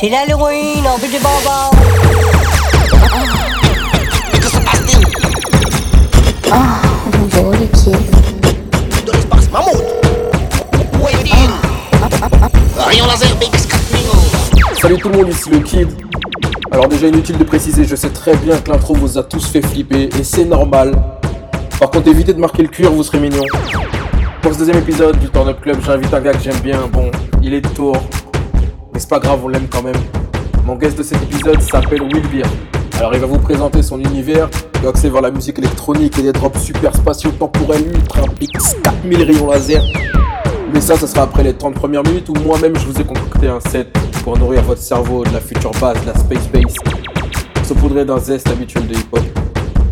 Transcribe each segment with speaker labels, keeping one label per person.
Speaker 1: C'est l'Halloween, on fait.
Speaker 2: Mais que se passe-t-il?
Speaker 3: Ah, bonjour les kids.
Speaker 2: Dans l'espace, mammouth Où est-il? Rayon laser BX4000
Speaker 4: Salut tout le monde, ici le Kid. Alors déjà inutile de préciser, je sais très bien que l'intro vous a tous fait flipper et c'est normal. Par contre évitez de marquer le cuir, vous serez mignon. Pour ce deuxième épisode du Turn Up Club, j'invite un gars que j'aime bien. Bon, il est de tour, mais c'est pas grave, on l'aime quand même. Mon guest de cet épisode s'appelle Will Beer. Alors il va vous présenter son univers, axé vers la musique électronique et des drops super spatio-temporels ultra pix 4000 rayons laser. Mais ça, ça sera après les 30 premières minutes où moi-même je vous ai concocté un set pour nourrir votre cerveau de la future base, de la space base, saupoudré d'un zeste habituel de hip-hop.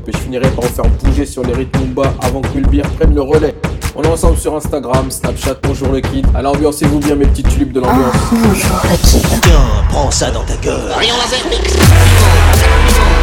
Speaker 4: Puis je finirai par vous faire bouger sur les rythmes Mumba avant que Will Beer prenne le relais. On est ensemble sur Instagram, Snapchat, bonjour le kid. Alors ambiancez-vous bien mes petits tulipes de l'ambiance.
Speaker 3: Bonjour les kids.
Speaker 2: Tiens, prends ça dans ta gueule Rayon laser BX4000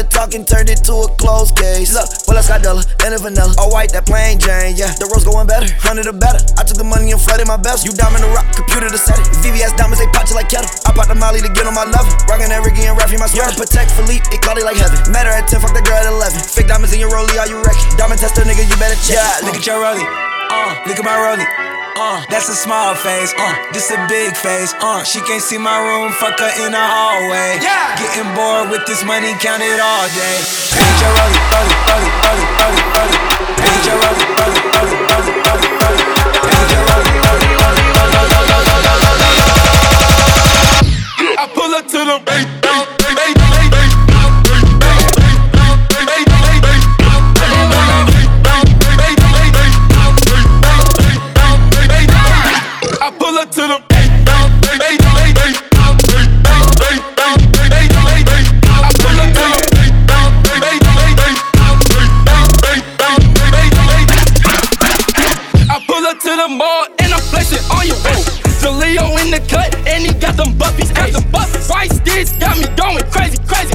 Speaker 5: the talking, turned it to a closed case. Look, well, I got Della, and a vanilla. All white, that plain Jane, yeah. The rose going better, hundred or better. I took the money and flooded my best. You diamond the rock, computer to set it. VVS diamonds, they pop you like kettle. I bought the molly to get on my level. Rockin' that Ricky and Raffy, my sweater. Patek Philippe, it it like heaven. Met her at 10, fuck that girl at 11. Fake diamonds in your rollie, are you wrecking? Diamond tester, nigga, you better check.
Speaker 6: Yeah, look at your rollie. Uh, look at my rollie. Uh, that's a small face. Uh, this a big face. Uh, she can't see my room. Fuck her in the hallway. Yeah. Getting bored with this money, count it all day. Paint your rollie, rollie, rollie, rollie, rollie, rollie. Paint your rollie, rollie, rollie, rollie, rollie, rollie. Paint your rollie, rollie, rollie, rollie, rollie, rollie, rollie. I pull up to the bank. To the I pull up to the mall and I'm flexing on your Leo in the and he got them buffies, got them buffies. Got me going crazy, crazy.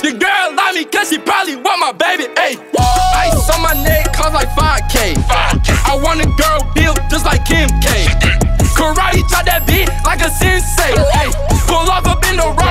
Speaker 6: The girl like me cause she probably want my baby. Ice on my neck cost like 5K. I want a girl built just like Kim K. Karate chop that beat like a sensei. Hey, pull off up in the rock.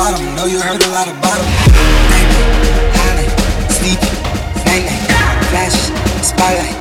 Speaker 6: Bottom? Know you heard a lot about them. Night, highlight, sleepy, night night, flash, spotlight,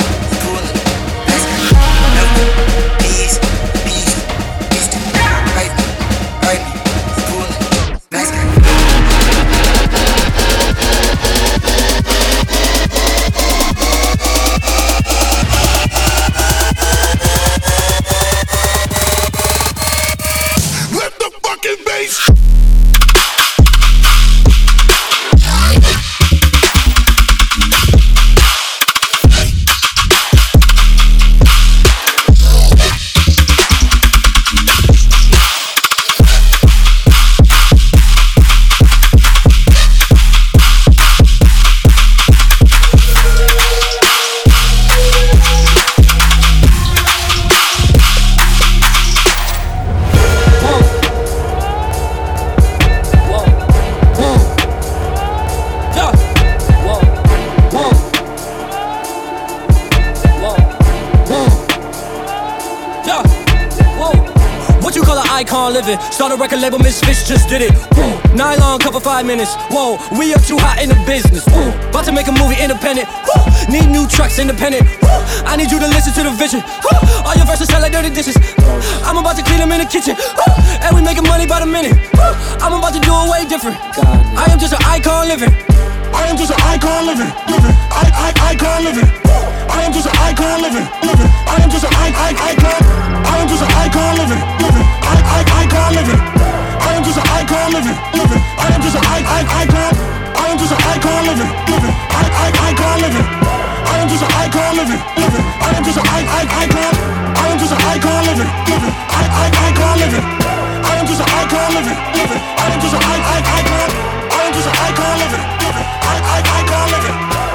Speaker 7: record label, Miss Fish just did it. Whoa. Nylon cover five minutes. Whoa, we up too hot in the business. About to make a movie independent. Need new tracks independent. I need you to listen to the vision. All your verses sound like dirty dishes. I'm about to clean them in the kitchen. And we making money by the minute. I'm about to do it way different. I am just an icon living.
Speaker 8: I am just an icon living, living, I, I, icon living. I am just an icon living, living. I am just an I, I, icon. I am just an icon living, living, I, I, icon living. I am just an icon living, living. I am just an I, I, icon. I am just an icon living, living, I, I, icon living. I am just an icon living, living. I am just an I, I, icon. I am just an icon living, living, I, I, icon living. I am just an icon living, living. I am just an I, I, icon. I am just an icon living, living. I, I, icon living.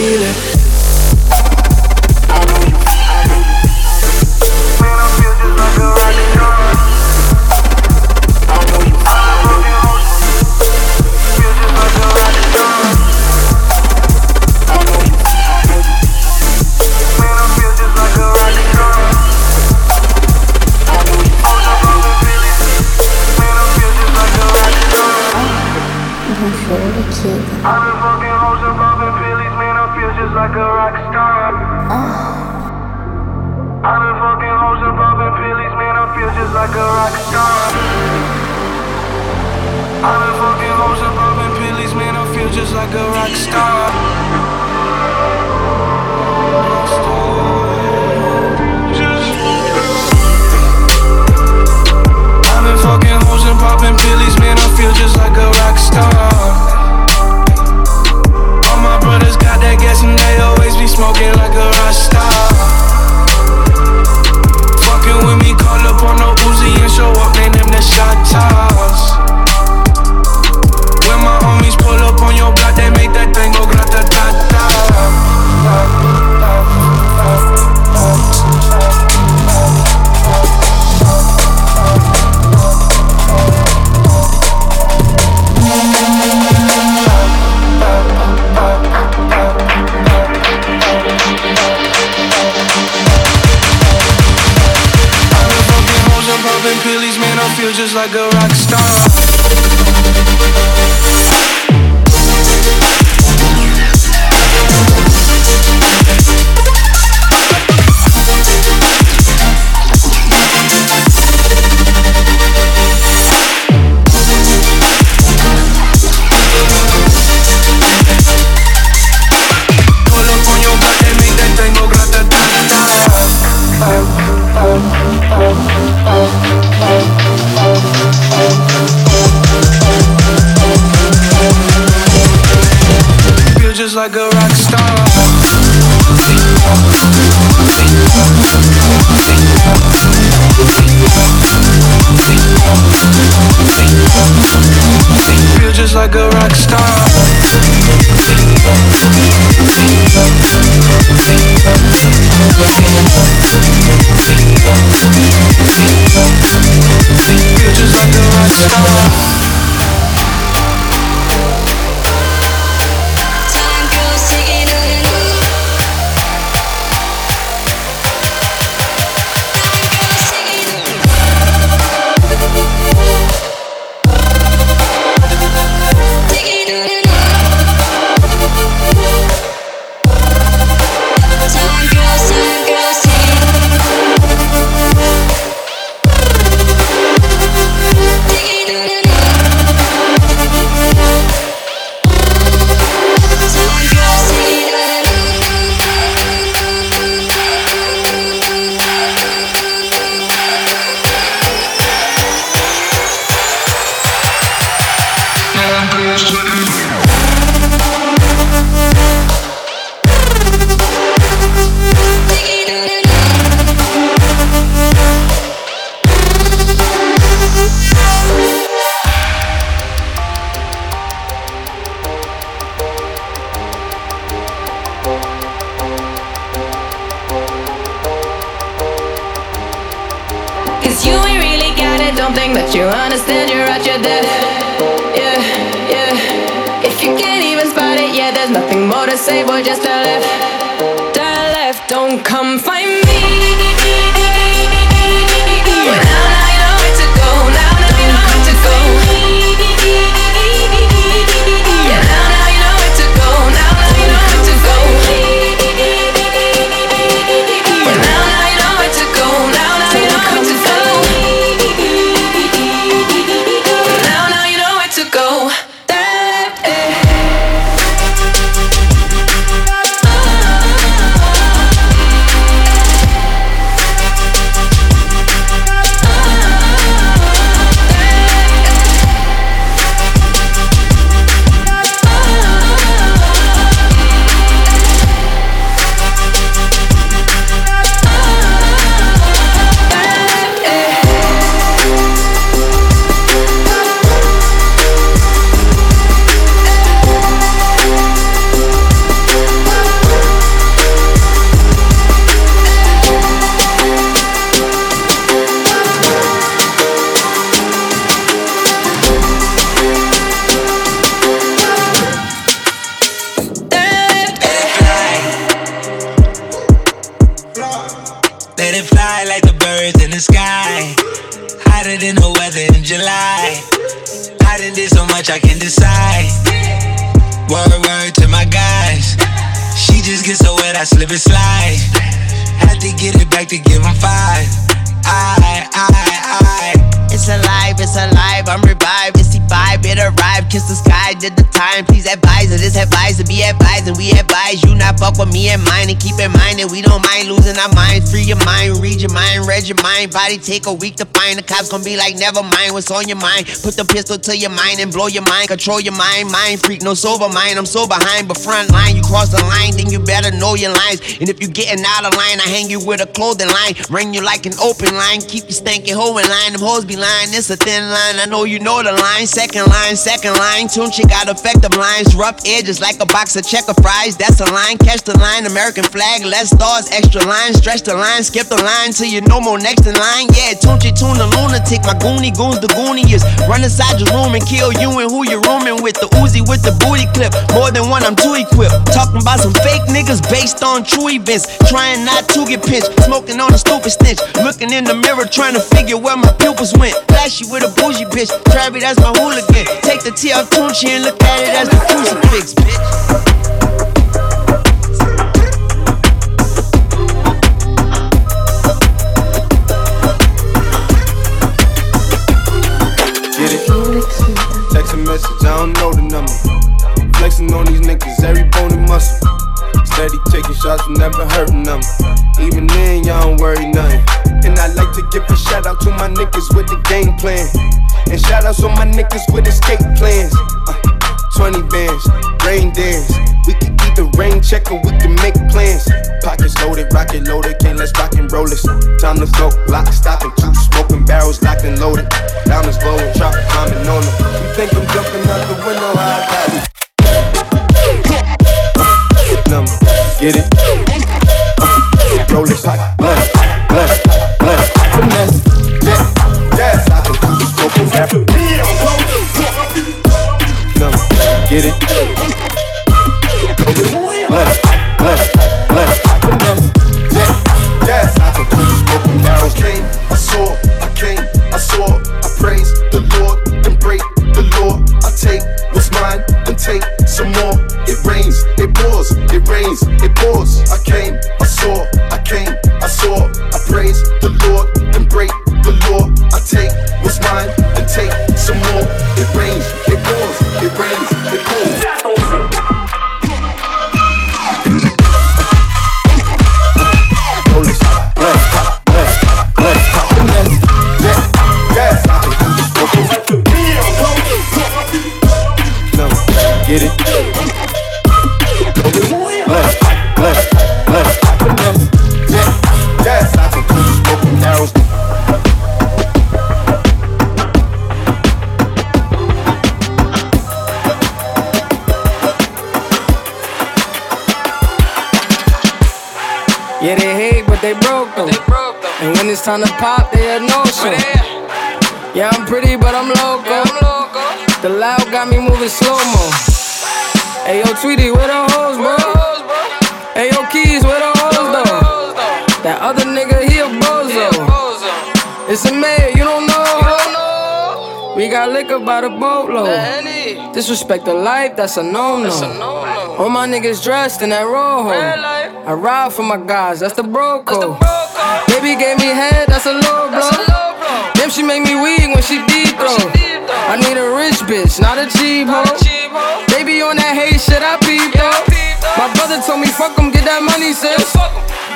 Speaker 8: Feel it.
Speaker 9: but just a left, a left. Don't come
Speaker 10: find me. With me and mine. And keep in mind that we don't mind losing our minds. Free your mind, read your mind, read your mind. Body take a week to find. The cops gonna be like, never mind what's on your mind. Put the pistol to your mind and blow your mind. Control your mind, mind freak, no sober mind. I'm so behind, but front line. You cross the line, then you better know your lines. And if you getting out of line, I hang you with a clothing line. Ring you like an open line. Keep you stanky hoe in line. Them hoes be line, it's a thin line. I know you know the line. Second line, second line. Tune chick got effective lines. Rough edges like a box of checker fries. That's a line. Catch the line. American flag. Less stars, extra line. Stretch the line. Skip the line till you no more next in line. Yeah, chick, tune the lunatic. My goonie goons, the gooniest. Run inside your room and kill you and who you rooming with. The Uzi with the booty clip. More than one, I'm too equipped. Talking about some fake niggas based on true events. Trying not to get pinched. Smoking on a stupid stench. Looking in the mirror, trying to figure where my pupils went. Flashy with a bougie bitch. Travi, that's my hooligan. Take the T off Tunechi and look at it as the crucifix, bitch.
Speaker 11: Get it? Text a message, I don't know the number. Flexing on these niggas, every bone and muscle. Steady taking shots, never hurting them. Even then, y'all don't worry nothing. And I like to give a shout out to my niggas with the game plan. And shout outs on my niggas with escape plans. Uh, 20 bands, rain dance. We can either rain check or we can make plans. Pockets loaded, rocket loaded, can't let's rock and roll this. Time to go, lock, and two smoking barrels locked and loaded. Diamonds glowing, drop climbing on them. You think I'm jumping out the window? I got it. Number, get it? Uh, roll it, hot, bless, bless, get it? I
Speaker 12: came, I saw, I came, I saw, I praise the Lord and the. I take what's mine and take some more. It rains, it pours, it rains, it pours. I came, I saw,
Speaker 13: it's time to pop, they had no show. Yeah, I'm pretty, but I'm loco. The loud got me moving slow mo. Hey, yo, Tweety, where the hoes, bro? Hey, yo, Keys, where the hoes, though? That other nigga, he a bozo. It's a man, you don't know. We got liquor by the boatload. Disrespect the life, that's a no-no. All my niggas dressed in that rojo. I ride for my guys, that's the bro code. Baby gave me head, that's a low blow. Damn, she make me weak when she deep throw. I need a rich bitch, not a cheap hoe. Baby on that hate shit, I peep though. My brother told me fuck 'em, get that money, sis.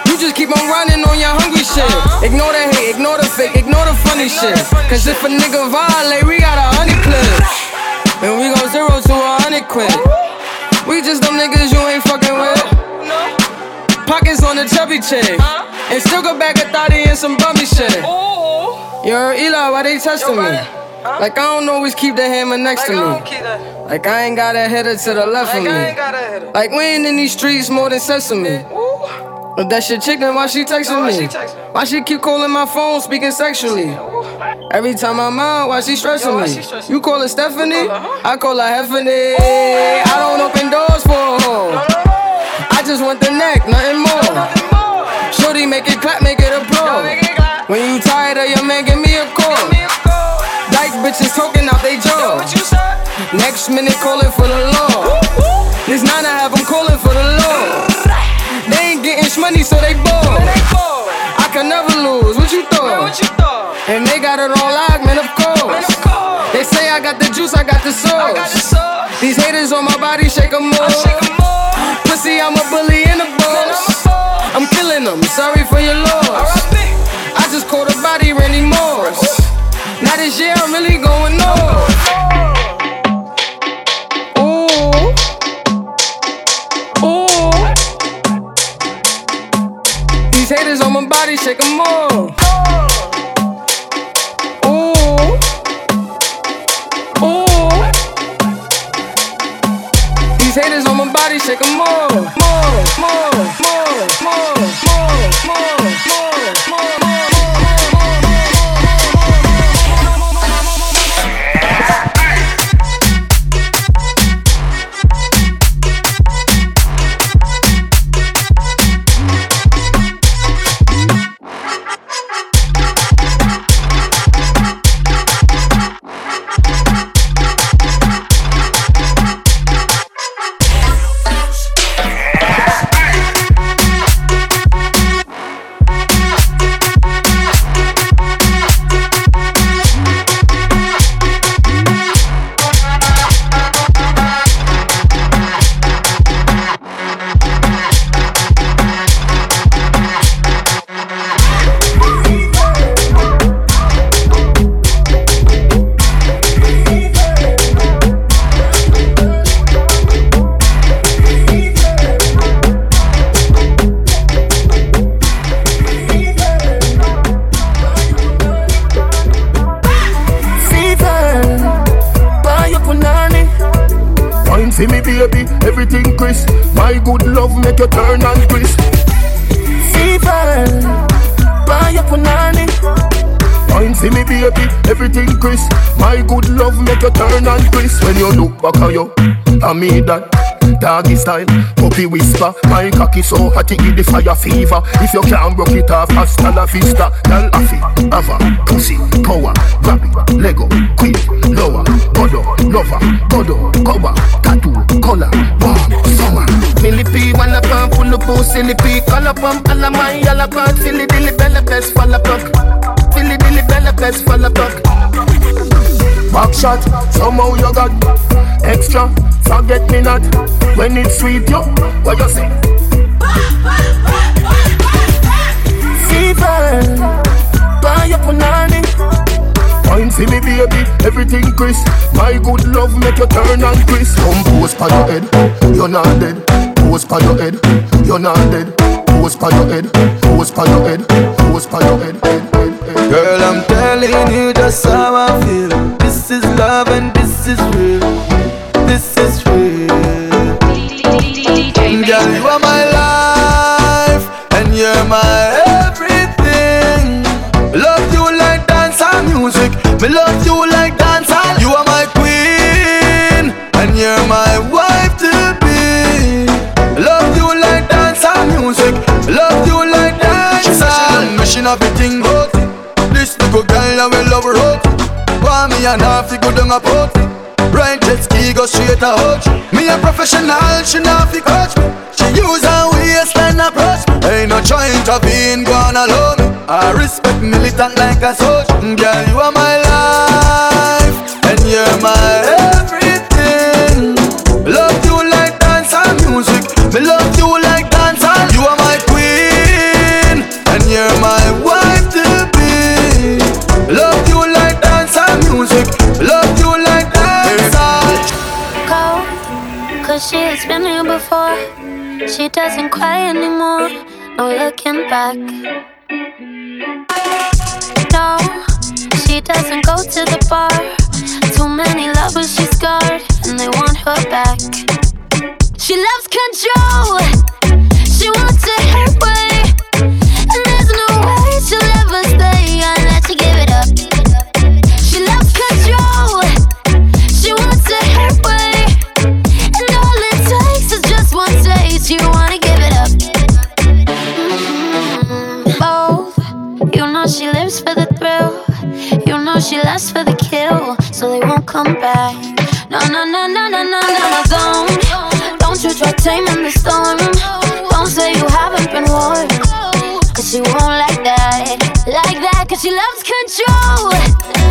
Speaker 13: You just keep on running on your hungry shit. Uh-huh. Ignore the hate, ignore the fake, ignore the funny shit. Cause if a nigga violate, we got a honey clip. And we go zero to a hundred quid. We just them niggas you ain't fucking with. Pockets on the chubby chick. And still go back a thotty and some bummy shit. Yo, Eli, why they testing me? Like I don't always keep the hammer next to me. Like I ain't got a header to the left of me. Like we ain't in these streets more than sesame. But that shit chicken, why she texting me? Why she keep calling my phone, speaking sexually? Every time I'm out, why she stressing me? You call her Stephanie? I call her Heffany. I don't open doors for a hoe. I just want the neck, nothing more. Shorty make it clap, make it applaud. When you tired of your man, give me a call. Dyke bitches talking out they jaw. Next minute calling for the law. This nine I have them calling for the law. They ain't getting money, so they bored. I can never lose. What you thought? And they got it on lock, man. Of course. They say I got the juice, I got the sauce. These haters on my body shake 'em off. Pussy, I'm a bully and a boss. I'm killing them. Sorry for your loss. I just caught a body, Randy Moss. Now this year I'm really going north. Ooh. Ooh. These haters on my body, shake 'em off. Ooh. Ooh. These haters on my body, shake 'em more, more, more, more, more, more,
Speaker 14: turn. When you look back at you, I mean that. Doggy style, puppy whisper. My cocky so hot it give the fire fever. If you can't broke it off, hasta la vista. Girl, affy, ava, pussy, power. Grab Lego, quick, lower. Godo, lover, godo, cover. Tattoo, color, warm, summer. Millipede, wanna pump, full of pussy Millipede, color pump, alla my, alla part Silly dilly, bella best, fall plug Silly dilly, bella best, fall plug Back shot, somehow you got extra. Forget me not when it's sweet, yo. What you say? Fever, buy your punani. Wine for me, baby, everything crisp. My good love make you turn and crisp. Come pose pa your head, you're not dead. Pose pa your head, you're not dead. Pose pa your head, pose pa your head, pose pa your head.
Speaker 15: Girl, I'm telling you just how I this is real. This is real. Girl, you are my life and you're my everything. Love you like dance and music. Me love you like dance and you are my queen and you're my wife to be. Love you like dance and music. Love you like dance and mission everything but this little girl I will love her. Want me and half to go down a port. Jet ski go straight a hutch. Me a professional, she not fi coach me. She use her waistline approach me. Ain't no trying to be in gone alone. I respect militant like a soldier. Girl, you are my life and you're my everything. Love you like dance and music. Me love you like dance and you are my queen and you're my wife to be. Love you like dance and music.
Speaker 16: Cause she has been here before. She doesn't cry anymore, no looking back. No, she doesn't go to the bar. Too many lovers she scarred, and they want her back. She loves control, she wants it she
Speaker 17: lasts for the kill, so they won't come back. No, no, no, no, no, no, no, no, don't. Don't you try taming the storm. Don't say you haven't been warned. Cause she won't like that, like that, cause she loves control.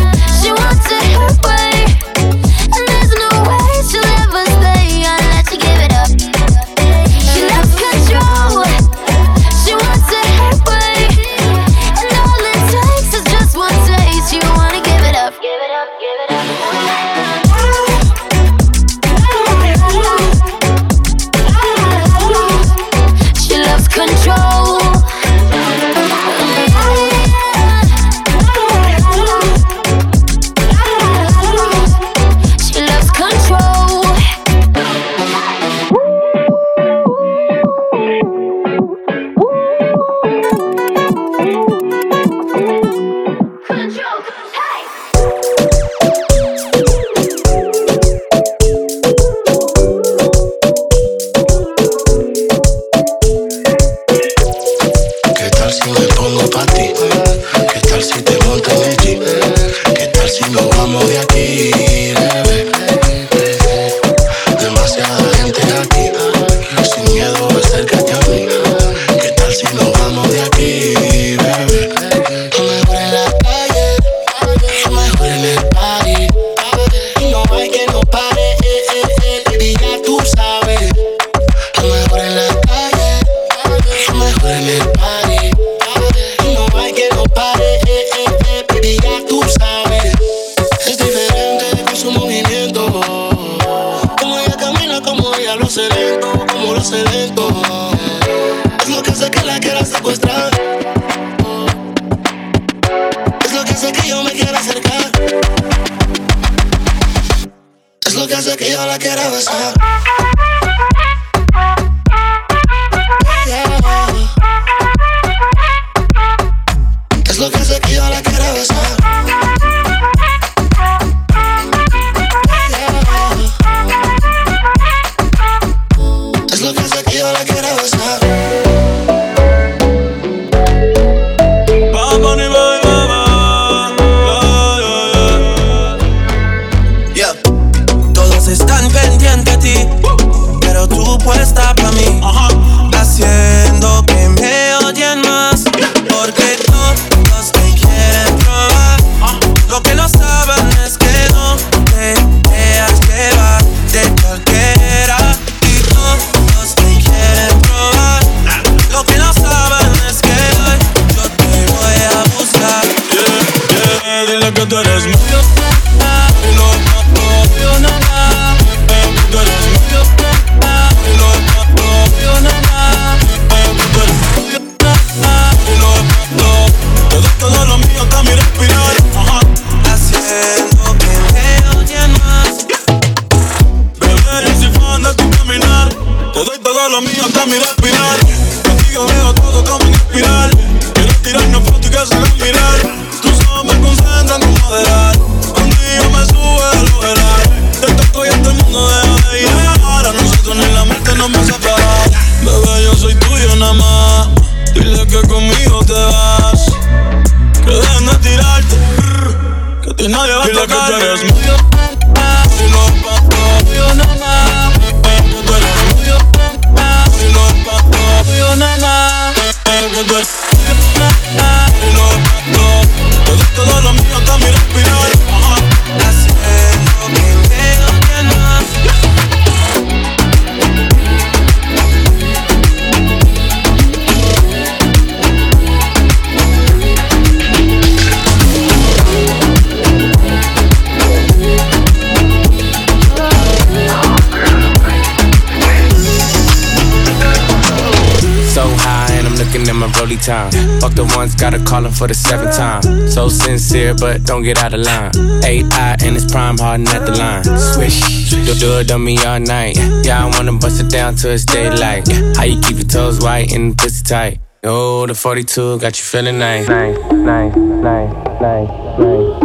Speaker 18: but don't get out of line. AI and it's prime harden at the line. Swish, do, do it on me all night. Yeah, I wanna bust it down till it's daylight. How you keep your toes white and pussy tight? Oh, the 42 got you feeling nice. Nice, nice, nice, nice, nice, nice.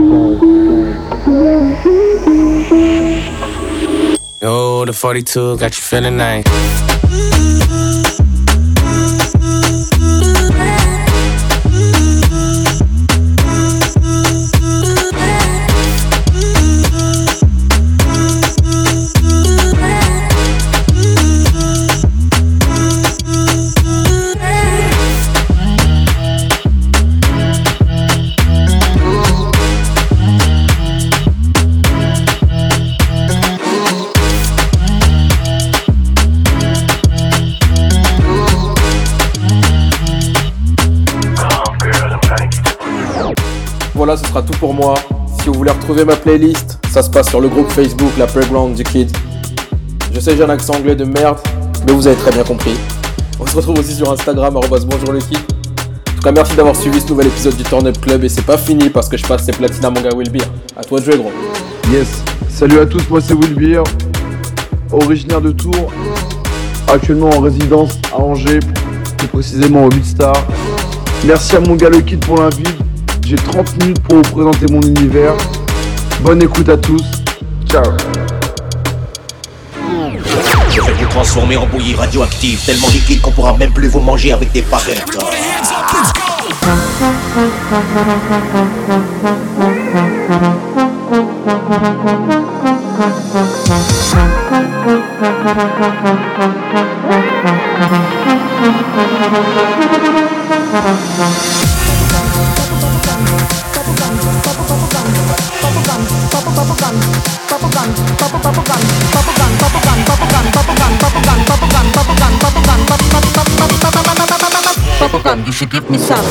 Speaker 18: Oh, the 42 got you feeling nice.
Speaker 4: Ce sera tout pour moi. Si vous voulez retrouver ma playlist, ça se passe sur le groupe Facebook La Playground du Kid. Je sais, j'ai un accent anglais de merde, mais vous avez très bien compris. On se retrouve aussi sur Instagram, bonjour le kid. En tout cas, merci d'avoir suivi ce nouvel épisode du Turn Up Club et c'est pas fini parce que je passe ces platines à mon gars Willbeer. À toi de jouer, gros.
Speaker 19: Yes, salut à tous, moi c'est Willbeer, originaire de Tours, actuellement en résidence à Angers, plus précisément au 8 Star. Merci à mon gars le kid pour l'invite. J'ai 30 minutes pour vous présenter mon univers. Bonne écoute à tous. Ciao.
Speaker 20: Je vais vous transformer en bouillie radioactive, tellement liquide qu'on pourra même plus vous manger avec des barrettes.
Speaker 5: Bubblegum, you should give me some.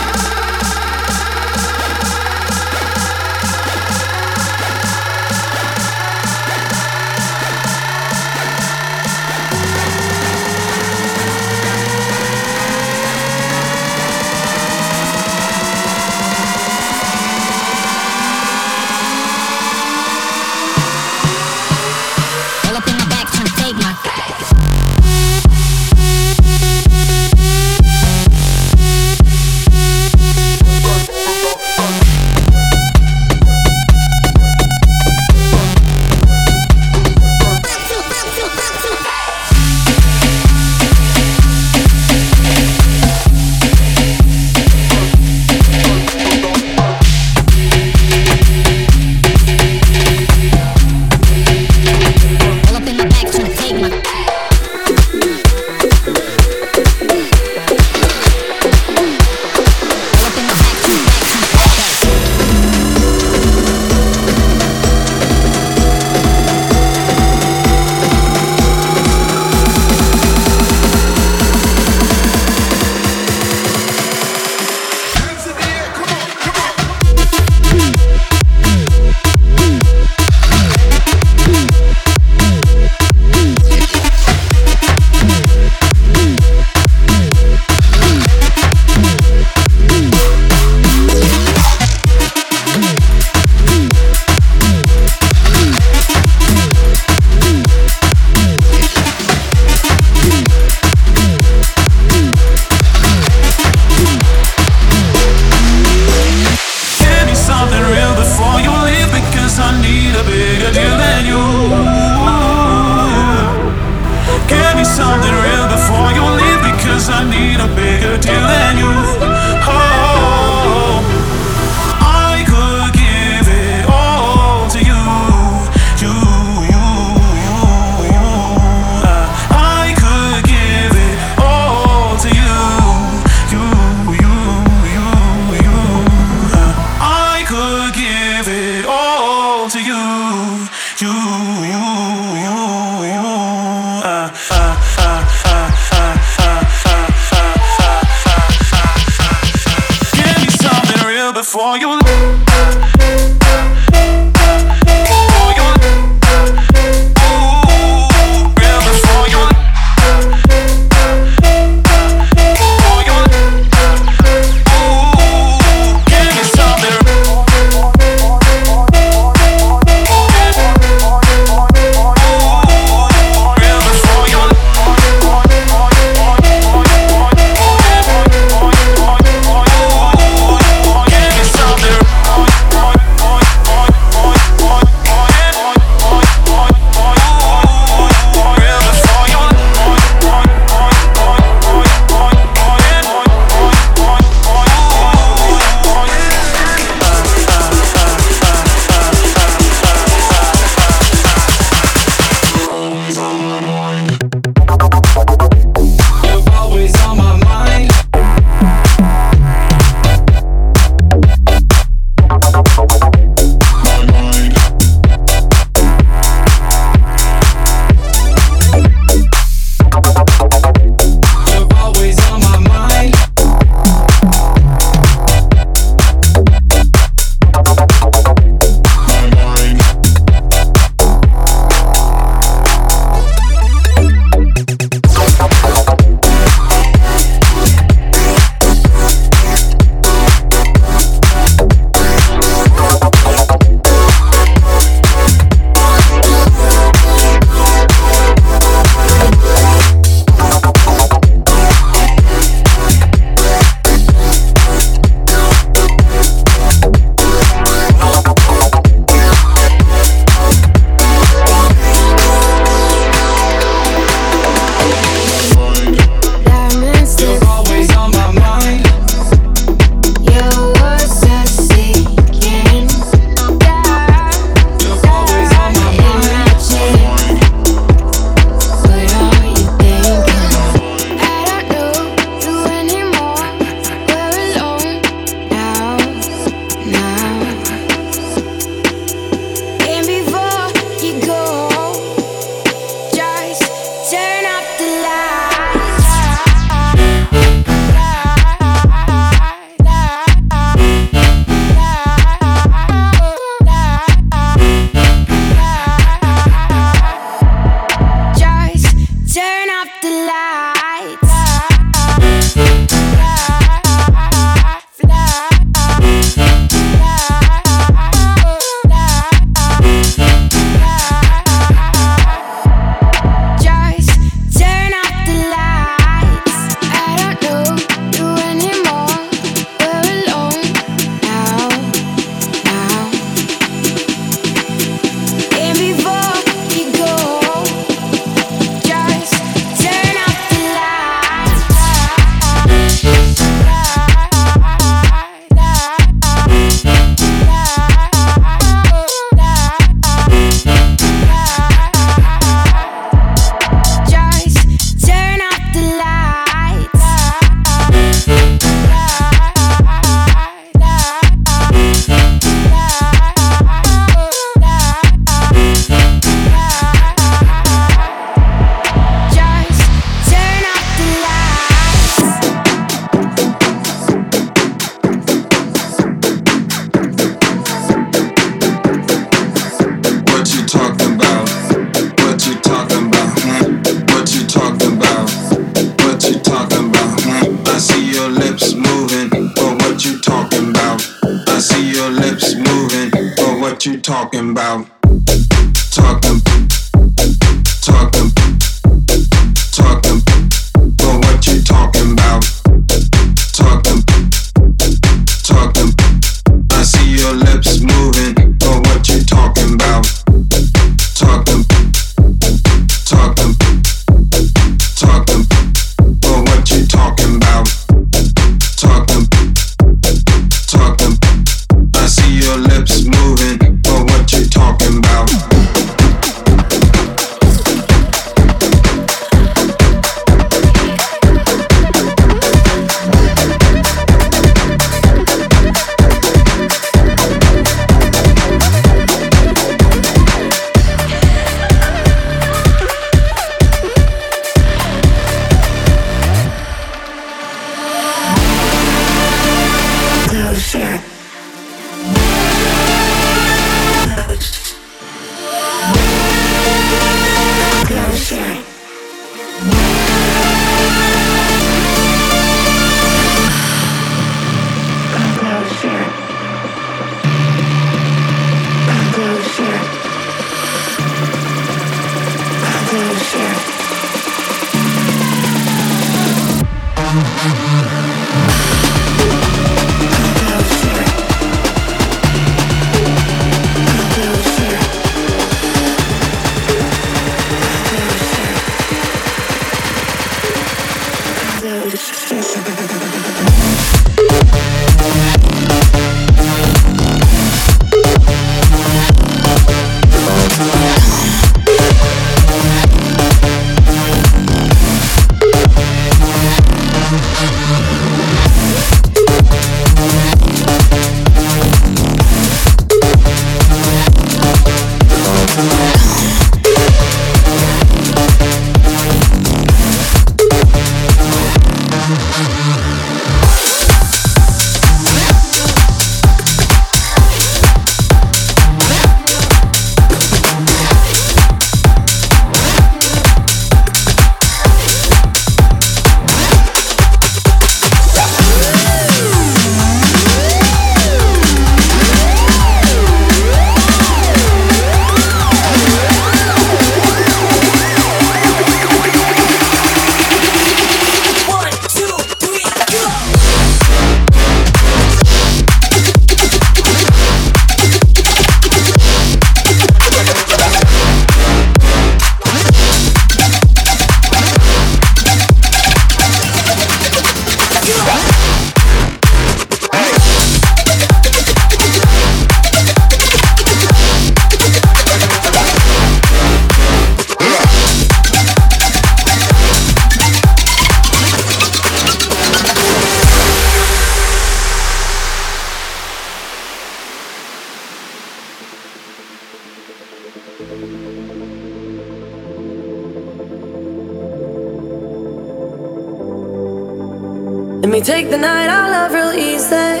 Speaker 21: Take
Speaker 7: the night I love real easy.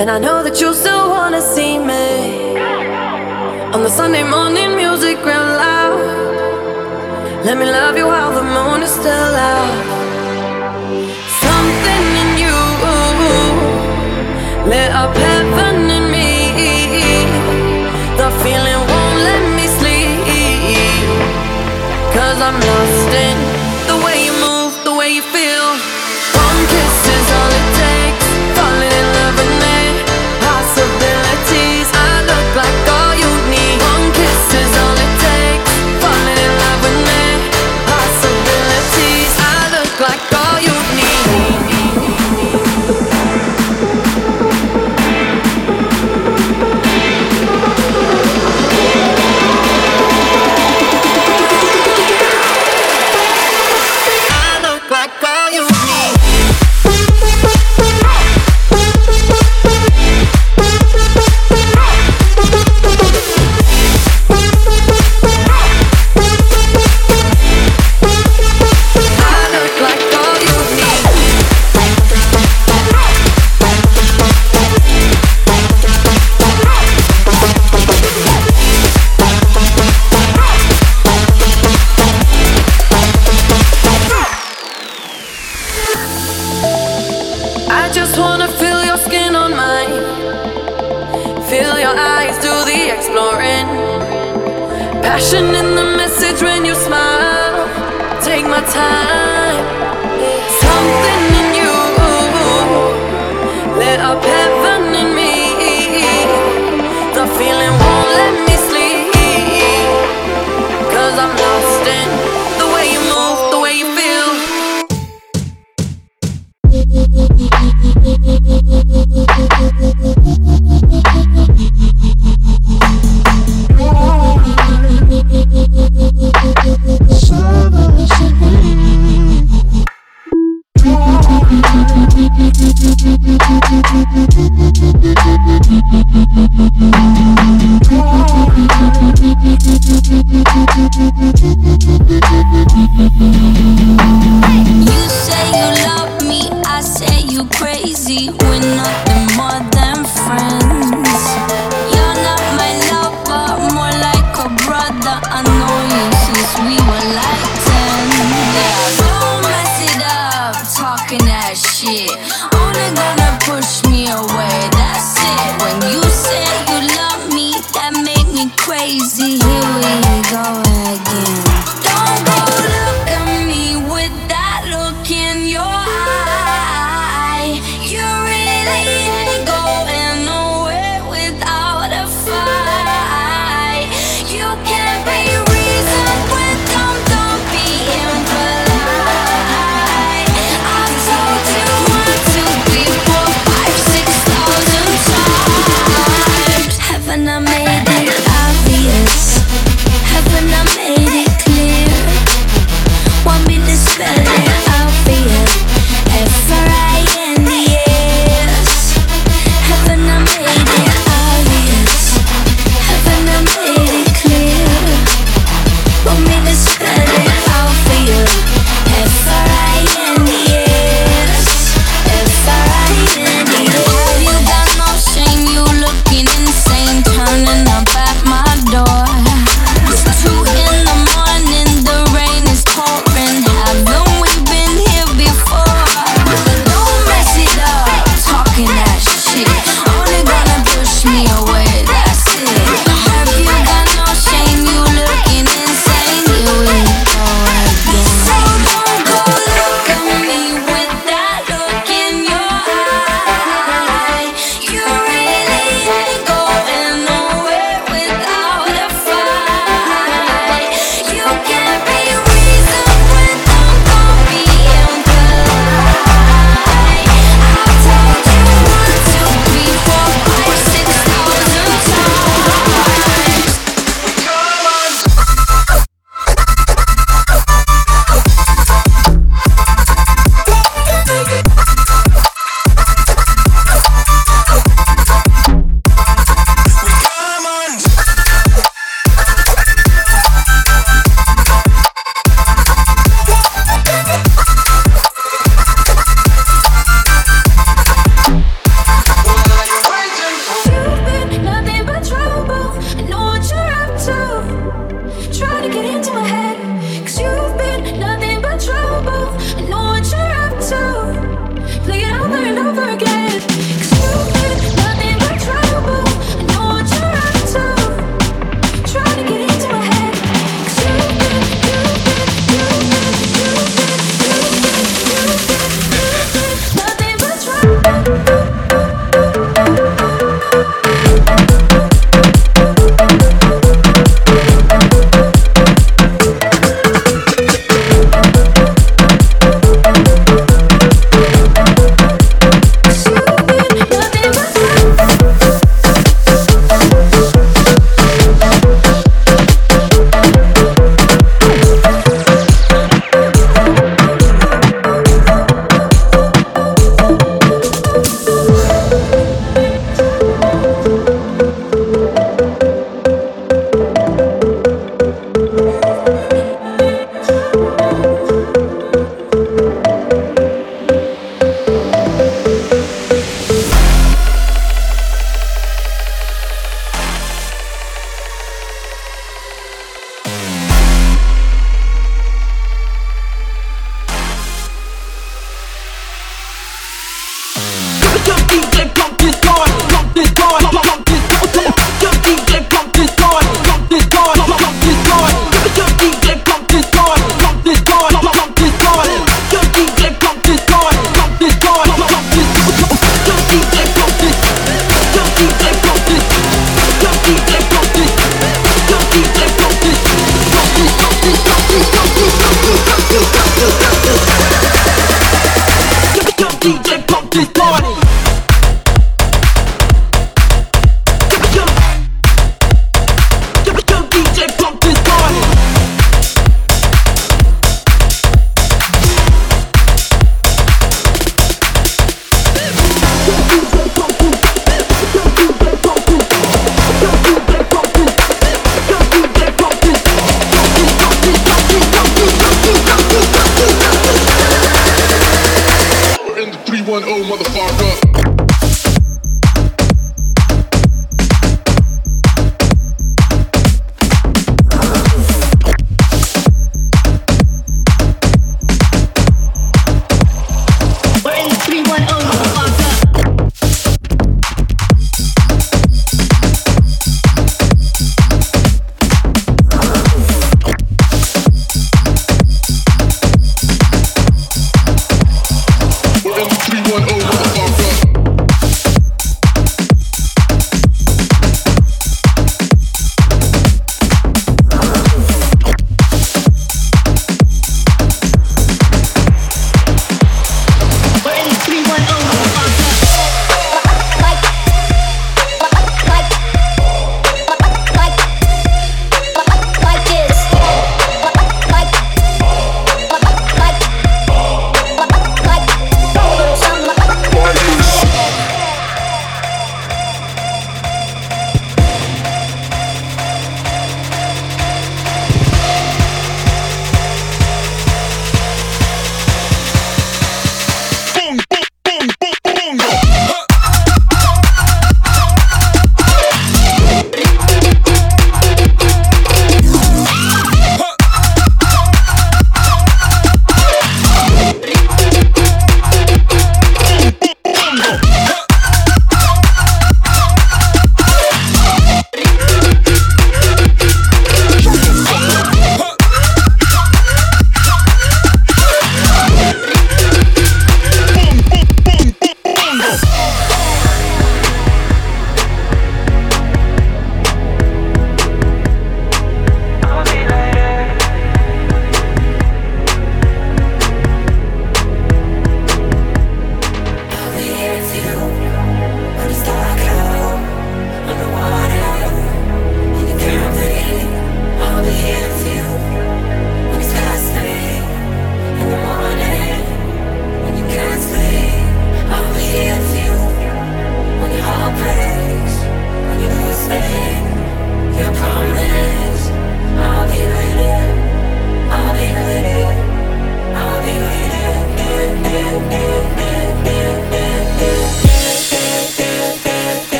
Speaker 7: And I know that you still wanna see me. On the Sunday morning, music real loud. Let me love you while the moon is still out. Something in you lit up heaven in me. The feeling won't let me sleep. Cause I'm lost in